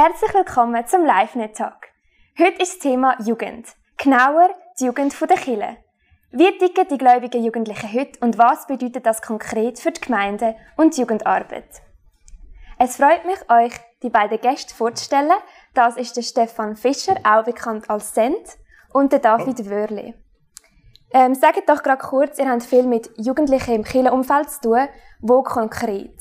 Herzlich willkommen zum LiveNet Talk. Heute ist das Thema Jugend. Genauer die Jugend der Kirche. Wie ticken die gläubigen Jugendlichen heute und was bedeutet das konkret für die Gemeinde und die Jugendarbeit? Es freut mich, euch die beiden Gäste vorzustellen. Das ist der Stefan Fischer, auch bekannt als Send, und der David. Wörli. Ähm, sagt doch gerade kurz, ihr habt viel mit Jugendlichen im Kirchenumfeld zu tun. Wo konkret?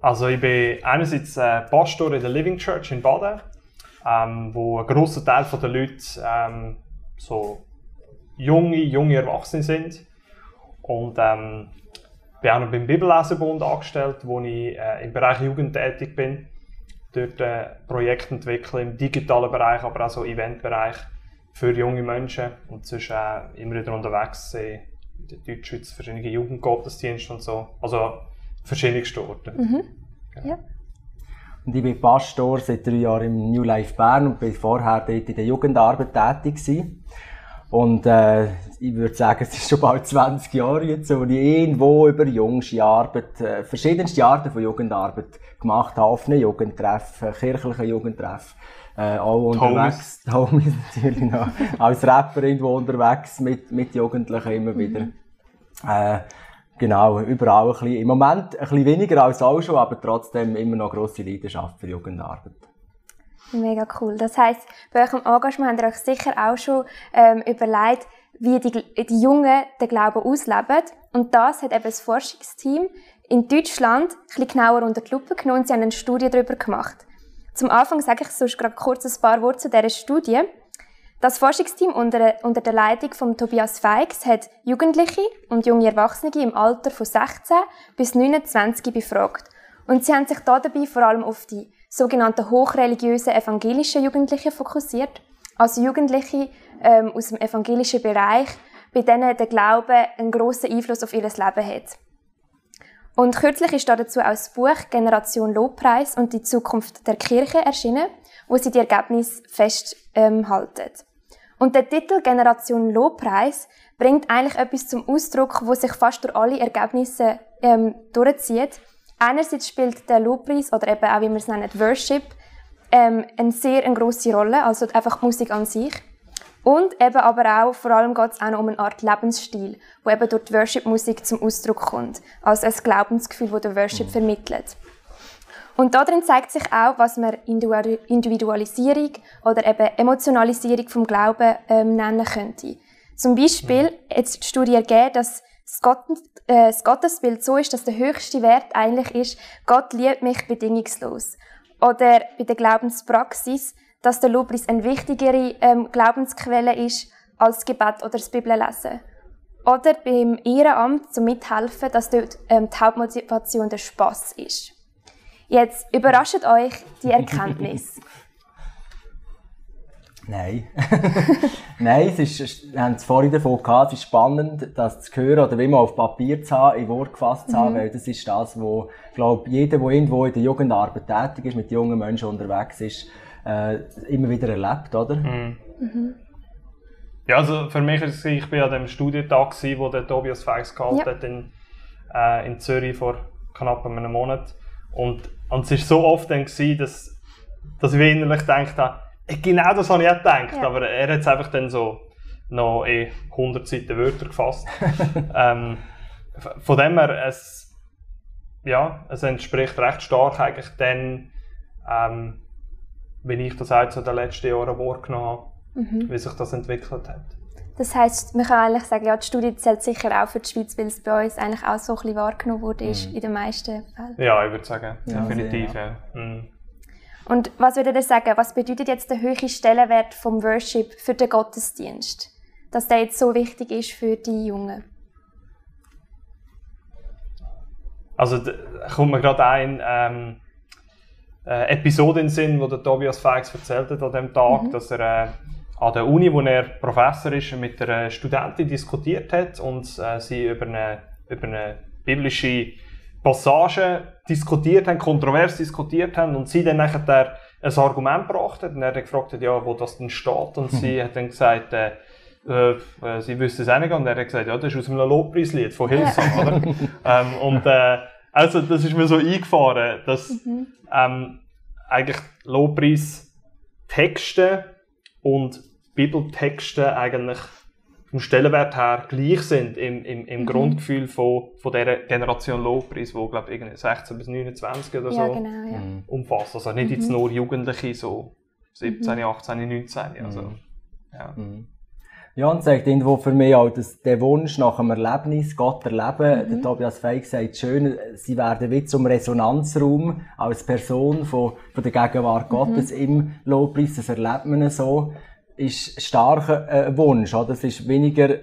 Also ich bin einerseits äh, Pastor in der Living Church in Baden, ähm, wo ein grosser Teil der Leute ähm, so junge, junge Erwachsene sind. Und ähm, bin auch noch beim Bibelleserbund angestellt, wo ich äh, im Bereich Jugend tätig bin. Dort äh, Projekte entwickeln im digitalen Bereich, aber auch so Eventbereich für junge Menschen. Und sonst äh, immer wieder unterwegs sein in der Deutschschweiz, verschiedene Jugendgottesdienste und so. Also verschiedenste Orte. Mhm. Genau. Ja. Und ich bin Pastor seit drei Jahren im New Life Bern und bin vorher dort in der Jugendarbeit tätig gewesen. Und äh, ich würde sagen, es ist schon bald 20 Jahre jetzt, wo ich irgendwo über jüngste Arbeit, äh, verschiedenste Arten von Jugendarbeit gemacht habe, offene Jugendtreffen, kirchliche Jugendtreffen, äh, auch unterwegs, Homies natürlich noch, als Rapper irgendwo unterwegs mit, mit Jugendlichen immer wieder. Mhm. Äh, genau, überall ein bisschen, im Moment ein bisschen weniger als auch schon, aber trotzdem immer noch grosse Leidenschaft für Jugendarbeit. Mega cool. Das heisst, bei eurem Engagement habt ihr euch sicher auch schon ähm, überlegt, wie die, die Jungen den Glauben ausleben. Und das hat eben das Forschungsteam in Deutschland ein bisschen genauer unter die Lupe genommen und sie haben eine Studie darüber gemacht. Zum Anfang sage ich sonst gerade kurz ein paar Worte zu dieser Studie. Das Forschungsteam unter, unter der Leitung von Tobias Feix hat Jugendliche und junge Erwachsene im Alter von 16 bis 29 befragt. Und sie haben sich dabei vor allem auf die sogenannten hochreligiösen evangelischen Jugendlichen fokussiert. Also Jugendliche ähm, aus dem evangelischen Bereich, bei denen der Glaube einen grossen Einfluss auf ihr Leben hat. Und kürzlich ist dazu auch das Buch Generation Lobpreis und die Zukunft der Kirche erschienen, wo sie die Ergebnisse festhalten. Ähm, und der Titel Generation Lobpreis bringt eigentlich etwas zum Ausdruck, wo sich fast durch alle Ergebnisse ähm, durchzieht. Einerseits spielt der Lobpreis oder eben auch, wie wir es nennen, Worship, ähm, eine sehr eine grosse Rolle, also einfach die Musik an sich. Und eben aber auch, vor allem geht es auch noch um eine Art Lebensstil, wo eben durch die Worship-Musik zum Ausdruck kommt. Also ein Glaubensgefühl, das der Worship mhm. vermittelt. Und darin zeigt sich auch, was man Individualisierung oder eben Emotionalisierung vom Glauben ähm, nennen könnte. Zum Beispiel mhm. jetzt die Studie ergeben, dass das, Gott, äh, das Gottesbild so ist, dass der höchste Wert eigentlich ist, Gott liebt mich bedingungslos. Oder bei der Glaubenspraxis, dass der Lobpreis eine wichtigere ähm, Glaubensquelle ist als das Gebet oder das Bibellesen. Oder beim Ehrenamt zum Mithelfen, dass dort ähm, die Hauptmotivation der Spaß ist. Jetzt überrascht euch die Erkenntnis. Nein. Nein, es ist, wir haben es vorhin davon gehabt, es ist spannend, das zu hören oder wie man auf Papier zu haben, in Wort gefasst zu haben, mhm. weil das ist das, wo, ich glaube, jeder, der irgendwo in der Jugendarbeit tätig ist, mit jungen Menschen unterwegs ist, äh, immer wieder erlebt, oder? Mhm. Mhm. Ja, also für mich ist es, ich bin an dem Studientag wo der Tobias Feix gehalten ja. hat in, äh, in Zürich vor knapp einem Monat. Und, und es war so oft dann gewesen, dass, dass ich innerlich gedacht habe, Genau das habe ich auch gedacht, ja. aber er hat es einfach dann so noch eh 100 Seiten Wörter gefasst. ähm, von dem her, es, ja, es entspricht recht stark eigentlich dann, ähm, wenn ich das auch in den letzten Jahren wahrgenommen habe, mhm. wie sich das entwickelt hat. Das heisst, man kann eigentlich sagen, ja, die Studie zählt sicher auch für die Schweiz, weil es bei uns eigentlich auch so ein bisschen wahrgenommen wurde mhm. in den meisten Fällen. Ja, ich würde sagen, ja, definitiv. Ja. Mhm. Und was würde ihr sagen, was bedeutet jetzt der höhere Stellenwert vom Worship für den Gottesdienst? Dass der jetzt so wichtig ist für die Jungen? Also da kommt mir gerade ein ähm, äh, Episode in den Sinn, wo der Tobias Feix erzählt hat an dem Tag, mhm. dass er äh, an der Uni, wo er Professor ist, mit einer Studentin diskutiert hat und äh, sie über eine, über eine biblische Passagen diskutiert haben, kontrovers diskutiert haben und sie dann nachher ein Argument gebracht hat und er hat gefragt, ja, wo das denn steht und sie hat dann gesagt, äh, äh, sie wüsste es auch nicht und er hat gesagt, ja, das ist aus einem Lobpreislied von Hillsong, oder? ähm, und, äh, also das ist mir so eingefahren, dass mhm. ähm, eigentlich Lobpreis Texte und Bibeltexte eigentlich vom Stellenwert her gleich sind im, im, im mhm. Grundgefühl von, von dieser Generation Lobpreis, wo glaube ich 16 bis 29 oder so genau, ja. Mhm. umfasst. Also nicht mhm. jetzt nur Jugendliche, so 17, 18, 19. Also, mhm. ja. Mhm. Ja, und sagt irgendwo für mich auch, dass der Wunsch nach einem Erlebnis, Gott erleben, mhm. der Tobias Feig sagt schön, sie werden wie zum Resonanzraum als Person von, von der Gegenwart mhm. Gottes im Lobpreis, das erlebt man so, ist starker äh, Wunsch, oder? Das ist weniger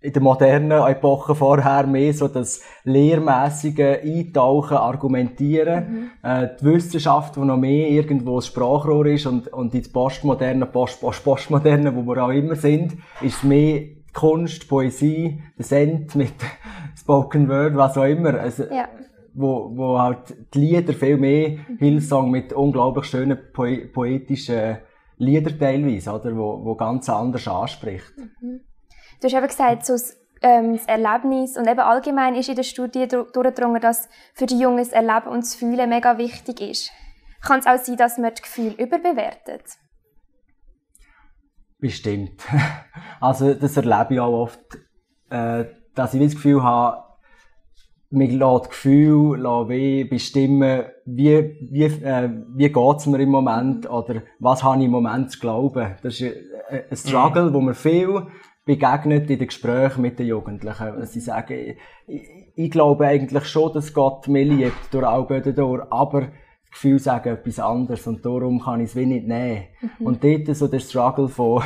in der modernen Epoche vorher mehr so das lehrmäßige Eintauchen, Argumentieren, mhm. äh, die Wissenschaft, die noch mehr irgendwo das Sprachrohr ist und, und die postmoderne, post, post, postmoderne, wo wir auch immer sind, ist mehr Kunst, Poesie, der Send mit Spoken Word, was auch immer. Also, ja. Wo, wo halt die Lieder viel mehr mhm. Hillsong mit unglaublich schönen poetischen Lieder teilweise, oder? Wo, wo ganz anders anspricht. Mhm. Du hast eben gesagt, so das, ähm, das Erlebnis und eben allgemein ist in der Studie durchgedrungen, dass für die Jungen das Erleben und das Fühlen mega wichtig ist. Kann es auch sein, dass man das Gefühl überbewertet? Bestimmt. Also das erlebe ich auch oft, äh, dass ich das Gefühl habe, mir lässt das Gefühl wie bestimmen, wie, wie, äh, wie geht's mir im Moment oder was habe ich im Moment zu glauben. Das ist ein Struggle, mhm. wo man viel begegnet in den Gesprächen mit den Jugendlichen. Sie sagen, ich, ich glaube eigentlich schon, dass Gott mich liebt, durch Augen durch, aber das Gefühl sagen etwas anderes und darum kann ich es wie nicht nehmen. Mhm. Und dort so der Struggle von,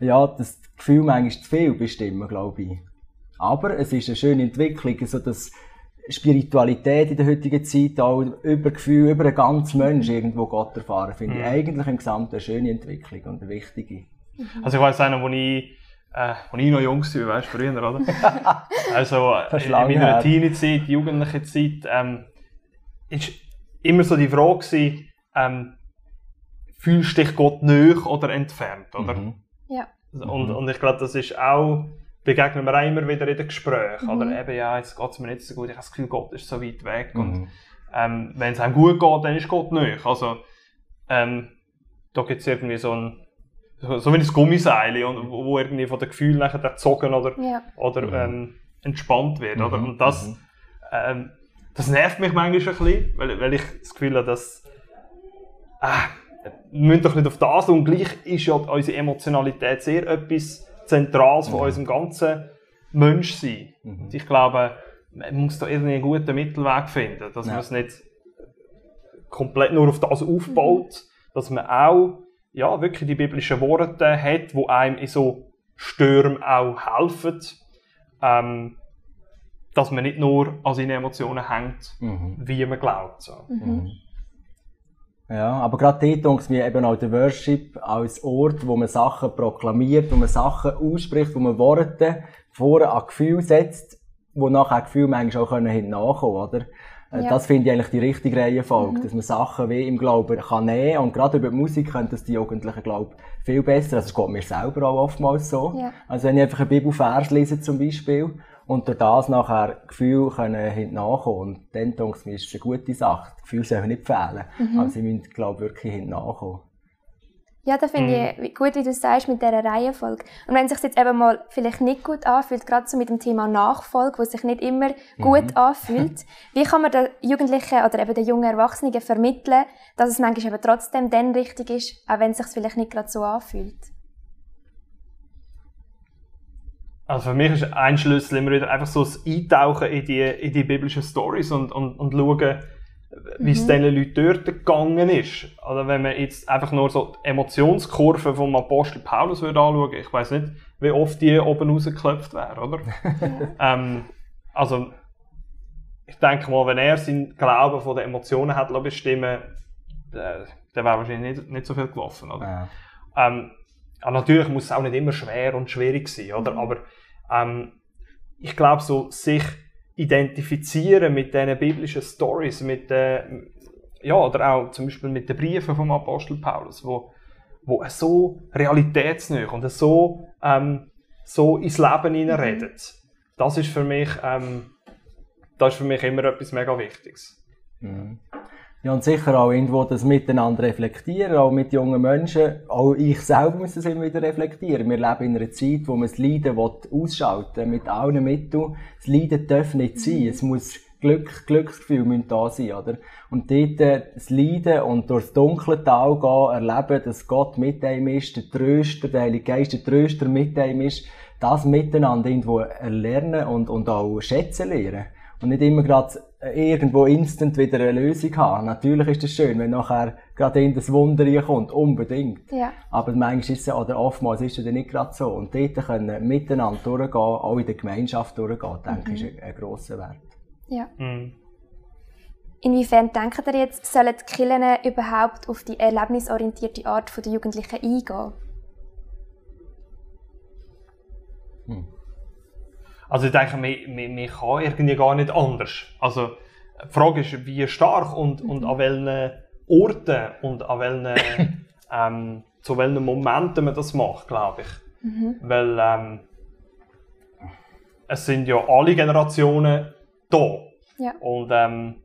ja, das Gefühl manchmal zu viel bestimmen, glaube ich. Aber es ist eine schöne Entwicklung, so dass Spiritualität in der heutigen Zeit auch über Gefühl, über einen ganzen Mensch irgendwo Gott erfahren, finde mhm. ich eigentlich im Gesamten eine schöne Entwicklung und eine wichtige. Also ich weiß einer, wo ich äh, als ich noch jung war, weißt du, früher, oder? also, in, in meiner Teenie-Zeit, jugendliche Zeit, ähm, ist immer so die Frage gewesen, ähm, fühlst du dich Gott näher oder entfernt, oder? Mhm. Ja. Und, und ich glaube, das ist auch, begegnen wir auch immer wieder in den Gesprächen, mhm. oder? Eben, ja, jetzt geht es mir nicht so gut, ich habe das Gefühl, Gott ist so weit weg. Mhm. Und ähm, wenn es einem gut geht, dann ist Gott näher. Also, ähm, da gibt es irgendwie so ein so wie ein Gummiseil, wo, wo irgendwie von den Gefühlen nachher gezogen oder, ja. oder mhm. ähm, entspannt wird. Oder? Mhm. Und das, mhm. ähm, das nervt mich manchmal ein bisschen, weil, weil ich das Gefühl habe, dass äh, wir müssen doch nicht auf das und gleich ist ja unsere Emotionalität sehr etwas Zentrales von mhm. unserem ganzen Menschsein. Mhm. Ich glaube, man muss da irgendwie einen guten Mittelweg finden, dass ja. man es nicht komplett nur auf das aufbaut, mhm. dass man auch ja, wirklich die biblischen Worte hat, wo einem in so Stürmen auch helfen, ähm, dass man nicht nur an seinen Emotionen hängt, mhm. wie man glaubt. So. Mhm. Ja, aber gerade dort denke mir eben auch der Worship als Ort, wo man Sachen proklamiert, wo man Sachen ausspricht, wo man Worte vorne an Gefühl setzt, wo nachher Gefühl manchmal auch hinten nachkommen, oder? Äh, ja. Das finde ich eigentlich die richtige Reihenfolge, mhm. dass man Sachen wie im Glauben kann nehmen und gerade über die Musik können das die Jugendlichen, glaube viel besser. Also es geht mir selber auch oftmals so. Ja. Also wenn ich einfach einen Bibelvers lese zum Beispiel und durch das nachher Gefühl können hinten nachkommen und dann denke ich mir, ist es eine gute Sache. Die Gefühle sollen nicht fehlen. Mhm. Also sie müssen, glaube ich, wirklich hinten nachkommen. Ja, da finde mhm. ich gut, wie du sagst, mit dieser Reihenfolge. Und wenn es sich jetzt eben mal vielleicht nicht gut anfühlt, gerade so mit dem Thema Nachfolge, wo sich nicht immer gut mhm. anfühlt, wie kann man den Jugendlichen oder eben den jungen Erwachsenen vermitteln, dass es manchmal eben trotzdem dann richtig ist, auch wenn es sich vielleicht nicht gerade so anfühlt? Also für mich ist ein Schlüssel immer wieder einfach so das Eintauchen in die, in die biblischen Stories und, und, und schauen, wie es mhm. diesen Leuten dort gegangen ist. Oder wenn man jetzt einfach nur so die Emotionskurve vom Apostel Paulus würde anschauen, ich weiß nicht, wie oft die oben rausgeklopft wäre, oder? ähm, also, ich denke mal, wenn er seinen Glauben von den Emotionen hat bestimmen äh, dann wäre wahrscheinlich nicht, nicht so viel gelaufen, oder? Ja. Ähm, aber natürlich muss es auch nicht immer schwer und schwierig sein, oder? Mhm. Aber ähm, ich glaube, so sich identifizieren mit diesen biblischen Stories, mit den, ja, oder auch zum Beispiel mit den Briefen vom Apostel Paulus, wo, wo so realitätsnah und so, ähm, so ins Leben hineinredet. Das ist für mich ähm, das ist für mich immer etwas mega Wichtiges. Mhm. Ja, und sicher auch irgendwo das Miteinander reflektieren, auch mit jungen Menschen. Auch ich selber muss das immer wieder reflektieren. Wir leben in einer Zeit, wo man das Leiden ausschalten will, mit allen Mitteln. Das Leiden darf nicht sein. Es muss Glück, Glücksgefühl müssen da sein, oder? Und dort äh, das Leiden und durchs dunkle Tal gehen, erleben, dass Gott mit einem ist, der Tröster, der Heilige Geist, der Tröster mit einem ist, das miteinander irgendwo erlernen und, und auch schätzen lernen. Und nicht immer gerade irgendwo instant wieder eine Lösung haben. Natürlich ist es schön, wenn nachher gerade in das Wunder kommt, unbedingt. Ja. Aber manchmal ist es, oder oftmals ist es nicht gerade so. Und dort können miteinander durchgehen, auch in der Gemeinschaft durchgehen, denke ich, mhm. ist ein, ein grosser Wert. Ja. Mhm. Inwiefern denken ihr jetzt, sollen die Kirchen überhaupt auf die erlebnisorientierte Art der Jugendlichen eingehen? Hm. Also ich denke, man, man, man kann irgendwie gar nicht anders. Also die Frage ist, wie stark und, und mhm. an welchen Orten und an welchen, ähm, zu welchen Momenten man das macht, glaube ich. Mhm. Weil ähm, es sind ja alle Generationen da. Ja. Und ähm,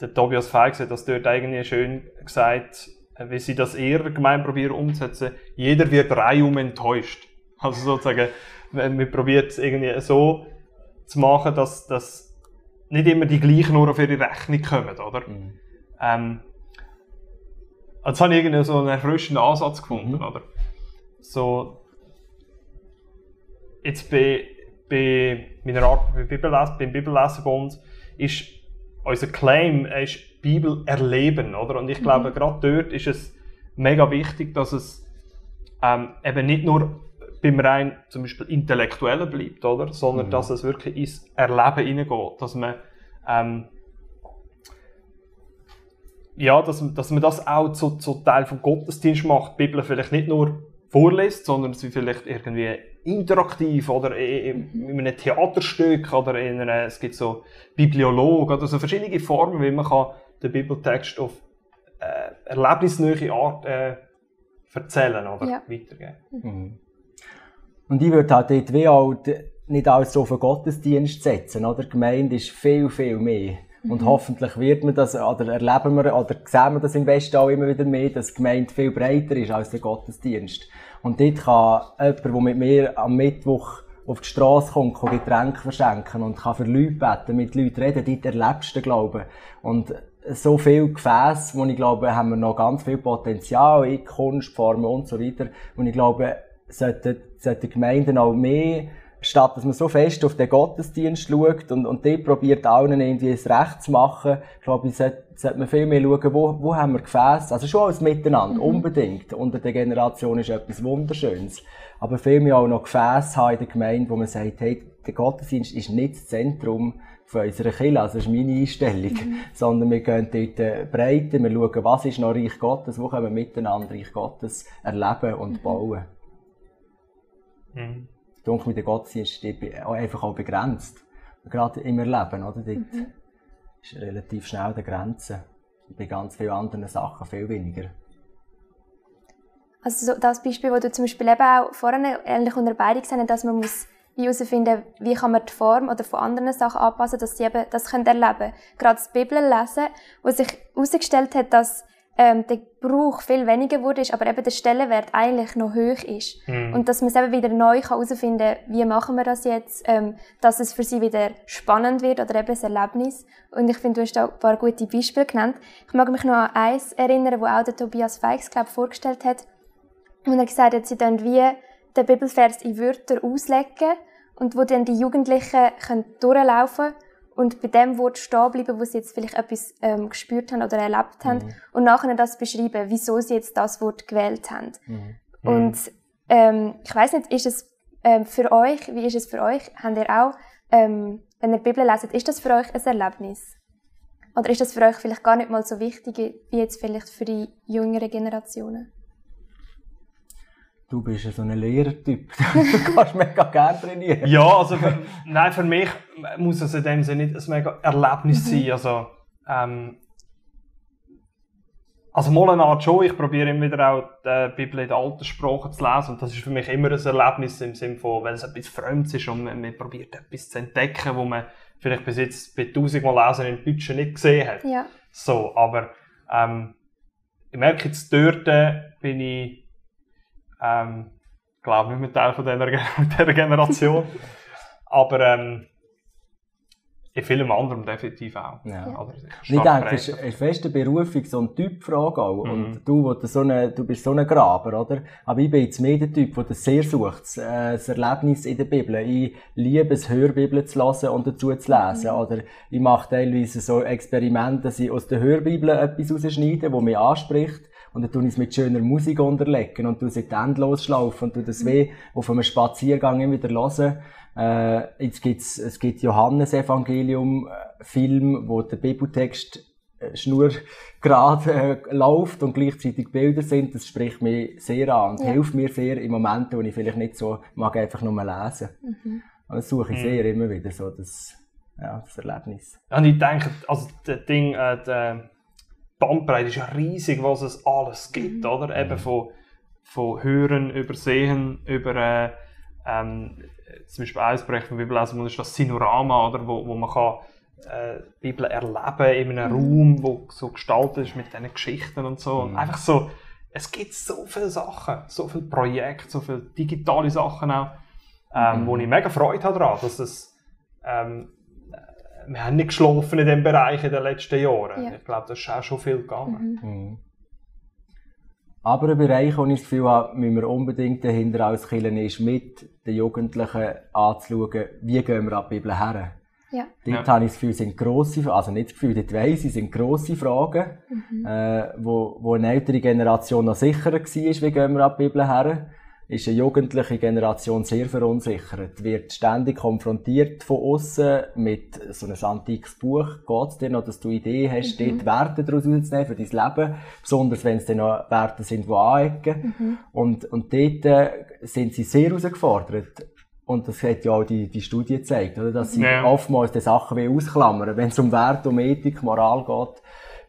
der Tobias Feig hat das dort eigentlich schön gesagt, wie sie das eher gemein probieren umzusetzen. Jeder wird reihum enttäuscht. Also sozusagen, wir probieren es irgendwie so zu machen, dass, dass nicht immer die gleichen nur auf ihre Rechnung kommen, oder? Mhm. Ähm, also, das habe ich irgendwie so einen erfrischenden Ansatz gefunden, mhm. oder? So, jetzt bei, bei meiner Arbeit beim, Bibelles, beim Bibelleserbund ist unser Claim ist Bibel erleben, oder? Und ich mhm. glaube, gerade dort ist es mega wichtig, dass es ähm, eben nicht nur beim rein zum Beispiel Intellektuellen bleibt, oder? Sondern mhm. dass es wirklich ins Erleben hineingeht, dass man ähm, ja, dass, dass man das auch zu, zu Teil vom Gottesdienst macht, die Bibel vielleicht nicht nur vorliest, sondern sie vielleicht irgendwie interaktiv oder in, in einem Theaterstück oder in einer, es gibt so Bibliolog oder so verschiedene Formen, wie man kann den Bibeltext auf äh, erlebnisnähe Art äh, erzählen oder ja. weitergeben. Mhm. Und ich würde halt dort wie auch nicht alles so auf den Gottesdienst setzen, oder? Die Gemeinde ist viel, viel mehr. Und mhm. hoffentlich wird man das, oder erleben wir, oder sehen wir das im Westen auch immer wieder mehr, dass die Gemeinde viel breiter ist als der Gottesdienst. Und dort kann jemand, der mit mir am Mittwoch auf die Straße kommt, kann Getränke verschenken und kann für Leute beten, mit Leuten reden, dort erlebst du den Glauben. Und so viel Gefäße, wo ich glaube, haben wir noch ganz viel Potenzial in Kunstformen und so weiter. Und ich glaube, sollten, sollten Gemeinden auch mehr, statt dass man so fest auf den Gottesdienst schaut und, und dort probiert allen irgendwie das Recht zu machen, glaube ich, sollte, sollte man viel mehr schauen, wo, wo haben wir Gefäße, also schon alles Miteinander, mhm. unbedingt. Unter der Generation ist etwas Wunderschönes. Aber viel mehr auch noch Gefäße haben in der Gemeinde, wo man sagt, hey, der Gottesdienst ist nicht das Zentrum von unserer Kirche, also das ist meine Einstellung, mhm. sondern wir gehen dort äh, breiter, wir schauen, was ist noch Reich Gottes, wo können wir miteinander Reich Gottes erleben und mhm. bauen. Mhm. Ich mit der Gottesdienst ist einfach auch begrenzt. Gerade im Erleben, oder? Dort mhm. ist relativ schnell die Grenze. Bei ganz vielen anderen Sachen viel weniger. Also das Beispiel, wo du zum Beispiel eben auch vorhin ähnlich unter beide gesehen hast, dass man muss wie herausfinden, wie kann man die Form oder von anderen Sachen anpassen, dass sie eben das können erleben können. Gerade das Bibellesen, wo sich herausgestellt hat, dass ähm, der Gebrauch viel weniger wurde, aber eben der Stellenwert eigentlich noch hoch ist. Mhm. Und dass man es eben wieder neu herausfinden kann, wie machen wir das jetzt, ähm, dass es für sie wieder spannend wird oder eben ein Erlebnis. Und ich finde, du hast da ein paar gute Beispiele genannt. Ich mag mich noch an eins erinnern, wo auch der Tobias Feix, glaube vorgestellt hat, und er gesagt hat, sie dann wie den Bibelvers in Wörter auslegen und wo dann die Jugendlichen können durchlaufen können und bei dem Wort stehen bleiben, wo sie jetzt vielleicht etwas ähm, gespürt haben oder erlebt haben mhm. und nachher das beschreiben, wieso sie jetzt das Wort gewählt haben. Mhm. Und ähm, ich weiß nicht, ist es ähm, für euch, wie ist es für euch? Habt ihr auch, ähm, wenn ihr die Bibel leset, ist das für euch ein Erlebnis? Oder ist das für euch vielleicht gar nicht mal so wichtig, wie jetzt vielleicht für die jüngeren Generationen? Du bist ja so ein Lehrertyp. du kannst mega gerne trainieren. Ja, also für, nein, für mich muss es in dem Sinne nicht ein mega Erlebnis mhm. sein. Also, ähm, also mal eine Art schon. Ich probiere immer wieder auch die Bibel in der alten Sprache zu lesen. Und das ist für mich immer ein Erlebnis im Sinne von, weil es etwas Fremdes ist und man, man probiert etwas zu entdecken, wo man vielleicht bis jetzt bei tausendmal Lesen in Budget nicht gesehen hat. Ja. So, aber ähm, ich merke jetzt dort bin ich ähm, glaube nicht mehr Teil von dieser, dieser Generation. aber ähm, in vielem anderen definitiv auch. Ja. Oder ich denke, es ist eine feste Berufung, so eine Typfrage auch. Mhm. Und du, wo du, so eine, du bist so ein Graber, oder? Aber ich bin jetzt mehr der Typ, der das sehr sucht, äh, das Erlebnis in der Bibel. Ich liebe es, Hörbibel zu lesen und dazu zu lesen. Mhm. Oder ich mache teilweise so Experimente, dass ich aus der Hörbibel etwas rausschneide, das mich anspricht. Und dann tue ich es mit schöner Musik unterlegen und tue es endlos schlaufen und tue das weh auf einem Spaziergang immer wieder hören. Äh, jetzt gibt's, es gibt Johannesevangelium äh, Film, wo der Bibeltext äh, schnurgerade äh, läuft und gleichzeitig Bilder sind. Das spricht mich sehr an und ja. hilft mir sehr in Momenten, wo ich vielleicht nicht so mag einfach nur lesen. Mhm. Und das suche ich mhm. sehr immer wieder so das, ja, das Erlebnis. Und ich denke, also das Ding, äh, die Bandbreite ist riesig, was es alles gibt, mhm. oder? Eben von, von Hören, Übersehen, über äh, ähm, zum Beispiel ein Projekt von Bibellesen ist das Sinorama, oder, wo, wo man kann äh, Bibel erleben in einem mhm. Raum, wo so gestaltet ist mit diesen Geschichten und so. Und mhm. einfach so, es gibt so viele Sachen, so viele Projekte, so viele digitale Sachen auch, ähm, mhm. wo ich mega Freude habe daran, dass es, ähm, wir haben nicht geschlafen in diesem Bereich in den letzten Jahren. Ja. Ich glaube, das ist auch schon viel gegangen. Mhm. mhm. Aber ein Bereich, wo ich das Gefühl habe, müssen wir unbedingt dahinter auskillen, ist mit den Jugendlichen anzuschauen, wie gehen wir an die Bibel her. Ja. Dort ja. habe ich das Gefühl, sind grosse, also nicht das Gefühl, dort weiss ich, sind grosse Fragen, mhm. äh, wo, wo eine ältere Generation noch sicherer war, wie gehen wir an die Bibel her ist eine jugendliche Generation sehr verunsichert, wird ständig konfrontiert von außen mit so einem antikes Buch. Geht es dir noch, dass du Ideen hast, mhm. dort Werte daraus rauszunehmen für dein Leben? Besonders wenn es dann noch Werte sind, die anecken. Mhm. Und, und dort äh, sind sie sehr herausgefordert. Und das hat ja auch die, die Studie gezeigt, oder? dass sie ja. oftmals die Sachen wie ausklammern. Wenn es um Werte, um Ethik, Moral geht,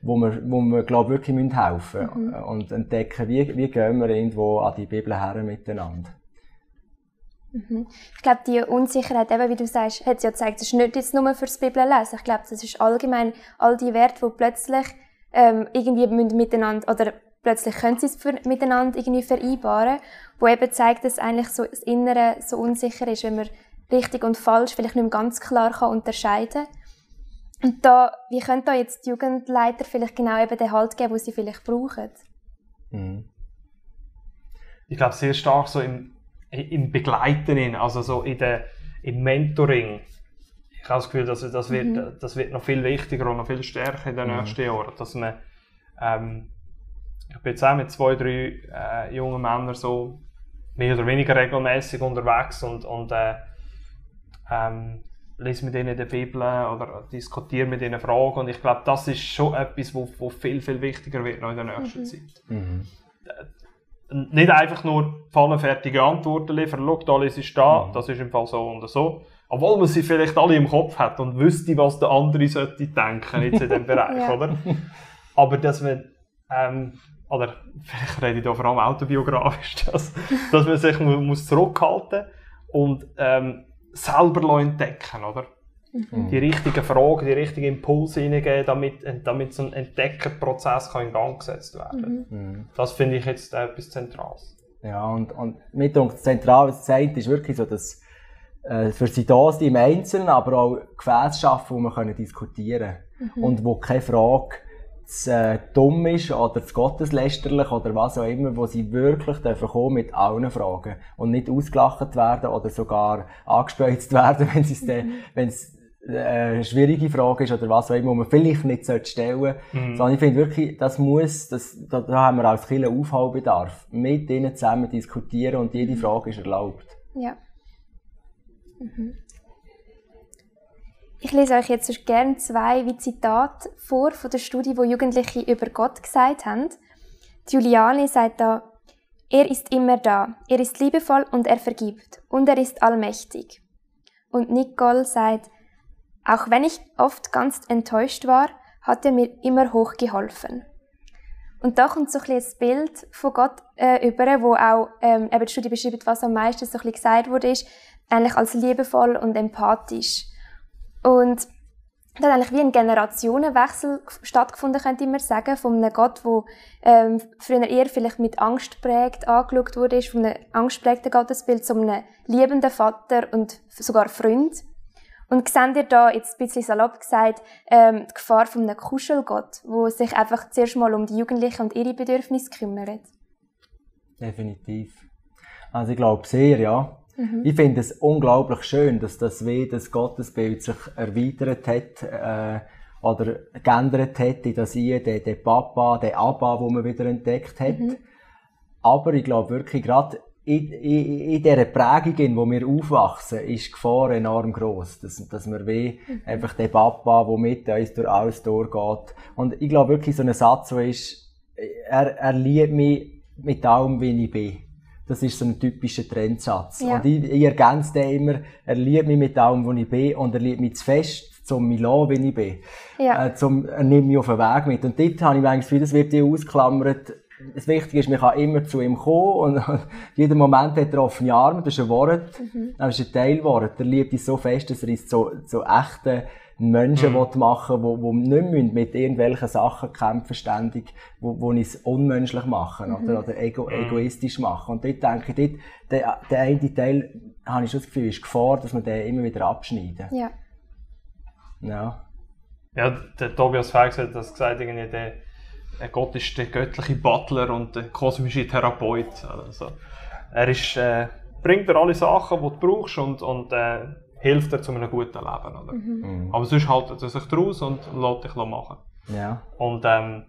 wo wir, wo wir glaube wirklich helfen müssen mhm. und entdecken, wie, wie gehen wir irgendwo an die Bibel her miteinander. Mhm. Ich glaube, die Unsicherheit, eben wie du sagst, hat ja gezeigt, das ist nicht jetzt nur fürs Bibellesen. Ich glaube, das ist allgemein all die Werte, die plötzlich ähm, irgendwie miteinander oder plötzlich können sie es für, miteinander irgendwie vereinbaren, wo eben zeigt, dass eigentlich so das Innere so unsicher ist, wenn man richtig und falsch vielleicht nicht mehr ganz klar kann unterscheiden kann. Und da, wie können da jetzt die Jugendleiter vielleicht genau eben den Halt geben, den sie vielleicht brauchen? Mhm. Ich glaube, sehr stark so im, im Begleiten, also so in der, im Mentoring. Ich habe das Gefühl, dass das wird, mhm. das wird noch viel wichtiger und noch viel stärker in den mhm. nächsten Jahren. Dass man, ähm, ich bin jetzt auch mit zwei, drei äh, jungen Männern so mehr oder weniger regelmäßig unterwegs und, und äh, ähm, lese mit ihnen die Bibel oder diskutiere mit ihnen Fragen. Und ich glaube, das ist schon etwas, wo, wo viel, viel wichtiger wird noch in der nächsten mhm. Zeit. Mhm. Nicht einfach nur fallenfertige Antworten liefern, schau, alles ist da, mhm. das ist im Fall so und so. Obwohl man sie vielleicht alle im Kopf hat und wüsste, was der andere sollte denken jetzt in diesem Bereich, ja. oder? Aber dass man, ähm, oder vielleicht rede ich da vor allem autobiografisch, dass, dass man sich muss zurückhalten und ähm, selber entdecken, oder? Mhm. Die richtigen Fragen, die richtigen Impulse hineingeben, damit, damit so ein Entdeckerprozess kann in Gang gesetzt werden mhm. mhm. Das finde ich jetzt etwas Zentrales. Ja, und, und mit uns zentral, was sagt, ist wirklich so, dass äh, für sie da sind im Einzelnen, aber auch Gefäße schaffen, wo wir können diskutieren können. Mhm. Und wo keine Frage zu äh, dumm ist oder zu gotteslästerlich oder was auch immer, wo sie wirklich dürfen kommen mit allen Fragen und nicht ausgelacht werden oder sogar angespeuzt werden, wenn es mhm. wenn es äh, eine schwierige Frage ist oder was auch immer, wo man vielleicht nicht stellen sollte. Mhm. Sondern ich finde wirklich, das muss, das, da, da haben wir als Killer Aufholbedarf. Mit ihnen zusammen diskutieren und jede Frage ist erlaubt. Ja. Mhm. Ich lese euch jetzt gerne zwei wie Zitate vor von der Studie, wo Jugendliche über Gott gesagt haben. Die Juliane sagt da, er ist immer da, er ist liebevoll und er vergibt und er ist allmächtig. Und Nicole sagt, auch wenn ich oft ganz enttäuscht war, hat er mir immer hochgeholfen. Und da kommt so ein das Bild von Gott äh, über, wo auch ähm, eben die Studie beschreibt, was am meisten so ein bisschen gesagt wurde, ist, eigentlich als liebevoll und empathisch. Und da hat eigentlich wie ein Generationenwechsel stattgefunden, könnte man sagen, von einem Gott, der ähm, früher eher vielleicht mit Angst prägt angeschaut wurde, von einem angstprägten Gottesbild zu einem liebenden Vater und sogar Freund. Und seht ihr da, jetzt ein bisschen salopp gesagt, ähm, die Gefahr von einem Kuschelgott, wo sich einfach zuerst mal um die Jugendlichen und ihre Bedürfnisse kümmert? Definitiv. Also ich glaube sehr, ja. Mhm. Ich finde es unglaublich schön, dass das wie das Gottesbild sich erweitert hat äh, oder geändert hat in das ich, den, den Papa, den Abba, wo man wieder entdeckt hat. Mhm. Aber ich glaube wirklich, gerade in, in, in dieser Prägung, in der wir aufwachsen, ist die Gefahr enorm groß, dass, dass wir wie mhm. einfach den Papa, der mit uns durch alles durchgeht. Und ich glaube wirklich, so ein Satz, so ist, er, er liebt mich mit allem, wie ich bin. Das ist so ein typischer Trendsatz. Ja. Und ich, ich ergänze den immer, er liebt mich mit allem, wo ich bin, und er liebt mich zu fest, zum mich lassen, wie ich bin. Ja. Äh, zum, er nimmt mich auf den Weg mit. Und dort habe ich eigentlich das Gefühl, das wird hier ausklammert. Das Wichtige ist, man kann immer zu ihm kommen und jeden Moment hat er offene Arme, das ist ein Wort, mhm. das ist ein Teilwort. Er liebt dich so fest, dass er uns so, so echte Menschen mhm. machen will, die, die nicht mit irgendwelchen Sachen kämpfen ständig, wo, wo es unmenschlich machen mhm. oder, oder ego, mhm. egoistisch machen. Und dort denke ich, dort, der, der eine Teil, habe ich schon das Gefühl, ist Gefahr, dass wir den immer wieder abschneiden. Ja. Ja. Ja, der Tobias Feix hat das gesagt, irgendwie der, Gott ist der göttliche Butler und der kosmische Therapeut. Also, er ist, äh, bringt dir alle Sachen, die du brauchst und, und äh, hilft dir zu einem guten Leben. Oder? Mhm. mhm. Aber sonst haltet er sich draus und lässt dich machen. Ja. Und ähm,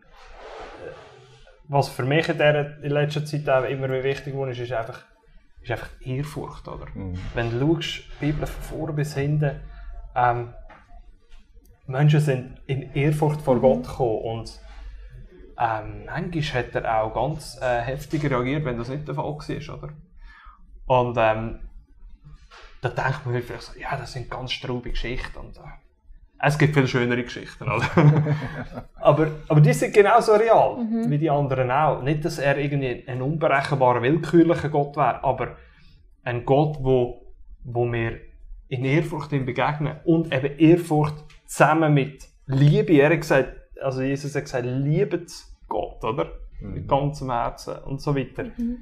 was für mich in, der, in letzter Zeit auch immer wichtig wurde, ist, einfach, ist einfach Ehrfurcht. Oder? Mhm. Wenn du schaust, die Bibel von vorne bis hinten, ähm, Menschen sind in Ehrfurcht vor Gott gekommen und ähm, manchmal hat er auch ganz äh, heftig reagiert, wenn das nicht der Fall war. Oder? Und ähm, da denkt man vielleicht so, ja, das sind ganz straube Geschichten. Und, äh, es gibt viel schönere Geschichten. Oder? aber, aber die sind genauso real mhm. wie die anderen auch. Nicht, dass er irgendwie ein unberechenbarer, willkürlicher Gott wäre, aber ein Gott, wo, wo wir in Ehrfurcht ihm begegnen und eben Ehrfurcht zusammen mit Liebe. Er hat gesagt, also Jesus hat gesagt, liebet Gott, oder? Mhm. Mit ganzem Herzen und so weiter. Mhm.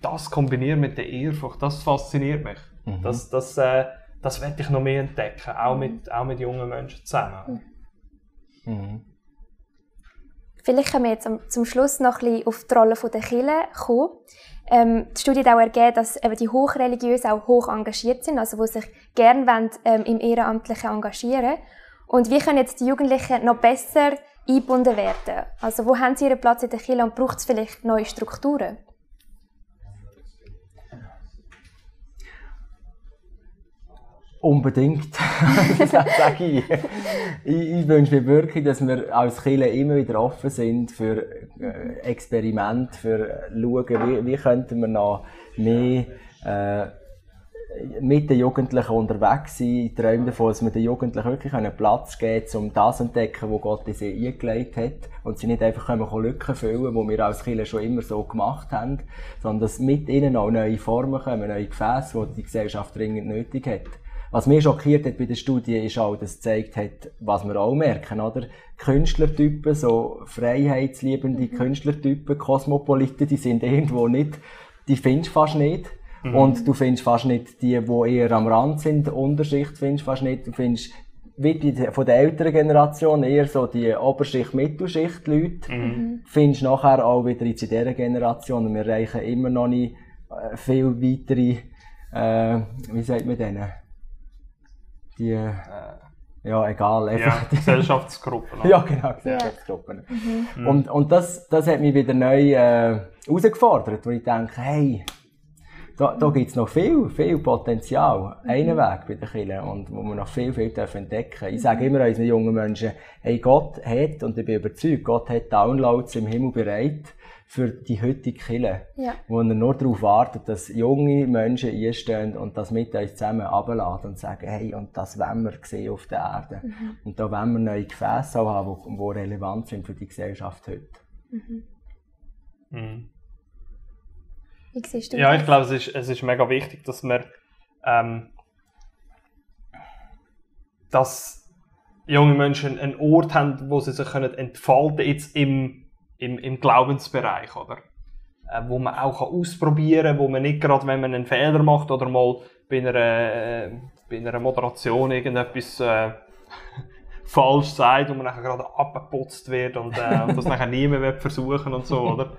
Das kombinieren mit der Ehrfurcht, das fasziniert mich. Mhm. Das, das, äh, das werde ich noch mehr entdecken, auch mit, auch mit jungen Menschen zusammen. Mhm. Vielleicht können wir jetzt zum Schluss noch ein bisschen auf die Rolle der Kirche kommen. Ähm, die Studie hat auch ergeben, dass eben die Hochreligiösen auch hoch engagiert sind, also die sich gerne wollen, ähm, im Ehrenamtlichen engagieren Und wie können jetzt die Jugendlichen noch besser eingebunden werden? Also wo haben sie ihren Platz in der Kirche und braucht es vielleicht neue Strukturen? Unbedingt, das sage ich. ich. Ich wünsche mir wirklich, dass wir als Kirche immer wieder offen sind für äh, Experimente, für schauen, wie, wie könnten wir noch mehr äh, mit den Jugendlichen unterwegs sein. Ich träume davon, dass wir den Jugendlichen wirklich einen Platz geben um das zu entdecken, was Gott in sie eingelegt hat. Und sie nicht einfach können Lücken füllen, die wir als Kirche schon immer so gemacht haben, sondern dass mit ihnen auch neue Formen kommen, neue Gefäße, die die Gesellschaft dringend nötig hat. Was mich schockiert hat bei der Studie, ist auch, dass es gezeigt hat, was wir auch merken, oder? Künstlertypen, so freiheitsliebende mhm. Künstlertypen, Kosmopoliten, die sind irgendwo nicht, die findest du fast nicht. Mhm. Und du findest fast nicht die, die eher am Rand sind, Unterschicht findest du fast nicht. Du findest, wie bei, von der älteren Generation, eher so die Oberschicht, Mittelschicht Leute, mhm. findest du nachher auch wieder in dieser Generation. Und wir erreichen immer noch nicht äh, viel weitere, äh, wie sagt man denen? Die, äh, ja, egal. Einfach ja, Gesellschaftsgruppen. ja, genau, Gesellschaftsgruppen. Mhm. Und, und das, das hat mich wieder neu äh, herausgefordert, wo ich denke, hey, da, da gibt es noch viel, viel Potenzial, mhm. einen Weg bei den Kindern, und wo wir noch viel, viel entdecken dürfen. Ich sage immer unseren jungen Menschen, hey, Gott hat, und ich bin überzeugt, Gott hat Downloads im Himmel bereit, für die heutige Kille, ja. wo er nur darauf wartet, dass junge Menschen einstehen und das mit uns zusammen abladen und sagen, hey, und das wollen wir sehen auf der Erde. Mhm. Und da wollen wir neue Gefäße haben, die, relevant sind für die Gesellschaft heute. Mhm. Mhm. Wie siehst du ja, das? ich glaube, es ist, es ist mega wichtig, dass wir ähm, dass junge Menschen einen Ort haben, wo sie sich können entfalten jetzt im, im, im Glaubensbereich, oder? Äh, wo man auch ausprobieren kann, wo man nicht gerade, wenn man einen Fehler macht oder mal bei einer, äh, bei einer Moderation irgendetwas äh, falsch sagt und man nachher gerade abgeputzt wird und, äh, und das nachher niemand versuchen und so, oder?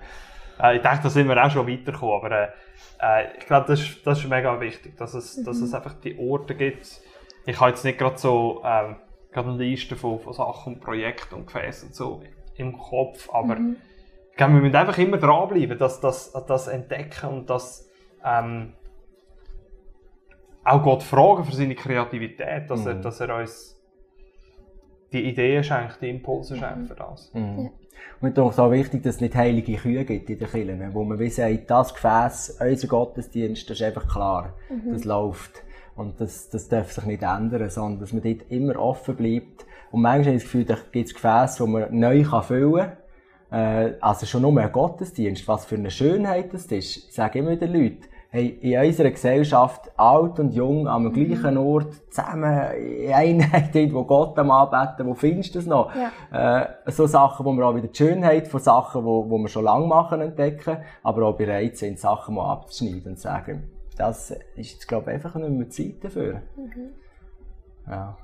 Äh, ich denke, da sind wir auch schon weitergekommen, aber äh, äh, ich glaube, das, ist, das ist mega wichtig, dass es, mhm. dass es einfach die Orte gibt. Ich habe jetzt nicht gerade so ähm, gerade eine Liste von, von Sachen und Projekten und Gefäßen so im Kopf, aber mhm. ich glaube, wir müssen einfach immer dranbleiben, dass das, das entdecken und das ähm, auch Gott fragen für seine Kreativität, dass, mhm. er, dass er uns die Ideen schenkt, die Impulse schenkt für das. Mhm. Ja. Und es auch wichtig, dass es nicht heilige Kühe gibt in den Kirchen, wo man wie sagt, das Gefäß, unser Gottesdienst, das ist einfach klar, mhm. das läuft. Und das, das darf sich nicht ändern, sondern dass man dort immer offen bleibt. Und manchmal habe ich das Gefühl, da gibt es Gefäße, die man neu füllen kann. Äh, also schon nur ein Gottesdienst, was für eine Schönheit das ist. Ich sage immer den Leuten, hey, in unserer Gesellschaft, alt und jung, am mhm. gleichen Ort, zusammen in Einheit, wo Gott am Anbeten, wo findest du das noch? Ja. Äh, so Sachen, wo wir auch wieder die Schönheit von Sachen, wo, wo wir schon lange machen, entdecken, aber auch bereit sind, Sachen mal abzuschneiden und zu sagen, das ist jetzt, glaube ich, einfach nicht mehr Zeit dafür. Mhm. Ja.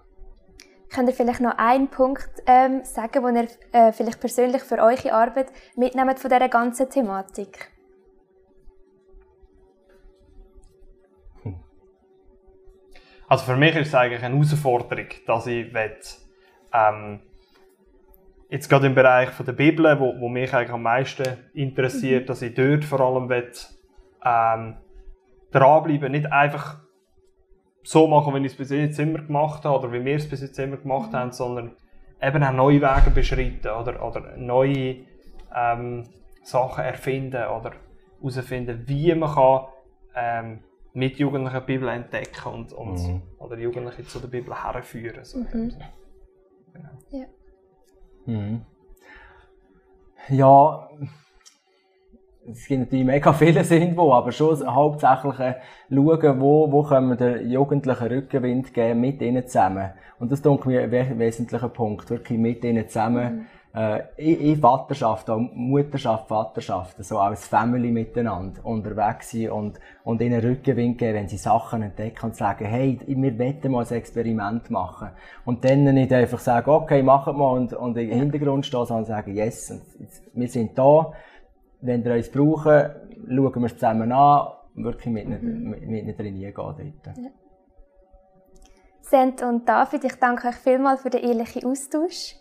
Könnt ihr vielleicht noch einen Punkt ähm, sagen, den ihr äh, vielleicht persönlich für eure Arbeit mitnehmt von dieser ganzen Thematik? Also für mich ist es eigentlich eine Herausforderung, dass ich will, ähm, jetzt gerade im Bereich von der Bibel, wo, wo mich eigentlich am meisten interessiert, mhm. dass ich dort vor allem will, ähm, dranbleiben, nicht einfach so machen, wie ich es bis jetzt immer gemacht habe oder wie wir es bis jetzt immer gemacht haben, sondern eben auch neue Wege beschreiten oder, oder neue ähm, Sachen erfinden oder herausfinden, wie man kann, ähm, mit Jugendlichen die Bibel entdecken und, und mhm. oder Jugendliche zu der Bibel herführen. So mhm. genau. Ja. Mhm. Ja, es gibt natürlich mega viele sind wo, aber schon hauptsächlich äh, schauen, wo, wo können wir den Jugendlichen Rückenwind geben mit ihnen zusammen. Und das ist mir ein wesentlicher Punkt, wirklich mit ihnen zusammen. Mhm äh, in, in Vaterschaft, auch Mutterschaft, Vaterschaft, so als Family miteinander unterwegs sein und, und ihnen Rückenwind geben, wenn sie Sachen entdecken und sagen, hey, wir wollen mal ein Experiment machen. Und dann nicht einfach sagen, okay, machen wir und, und im Hintergrund stehen, sondern sagen, yes, wir sind da, wenn ihr uns brauchen, schauen wir es zusammen an, wirklich mit, mhm. ihnen reingehen dort. Ja. Sent und David, ich danke euch vielmals für den ehrlichen Austausch.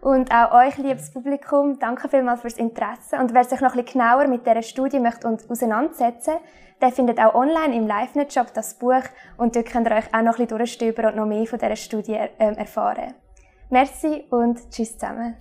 Und auch euch, liebes Publikum, danke vielmals fürs Interesse. Und wer sich noch ein bisschen genauer mit dieser Studie möchte und auseinandersetzen der findet auch online im LiveNet-Shop das Buch und dort könnt ihr euch auch noch ein bisschen durchstöbern und noch mehr von dieser Studie ähm, erfahren. Merci und tschüss zusammen.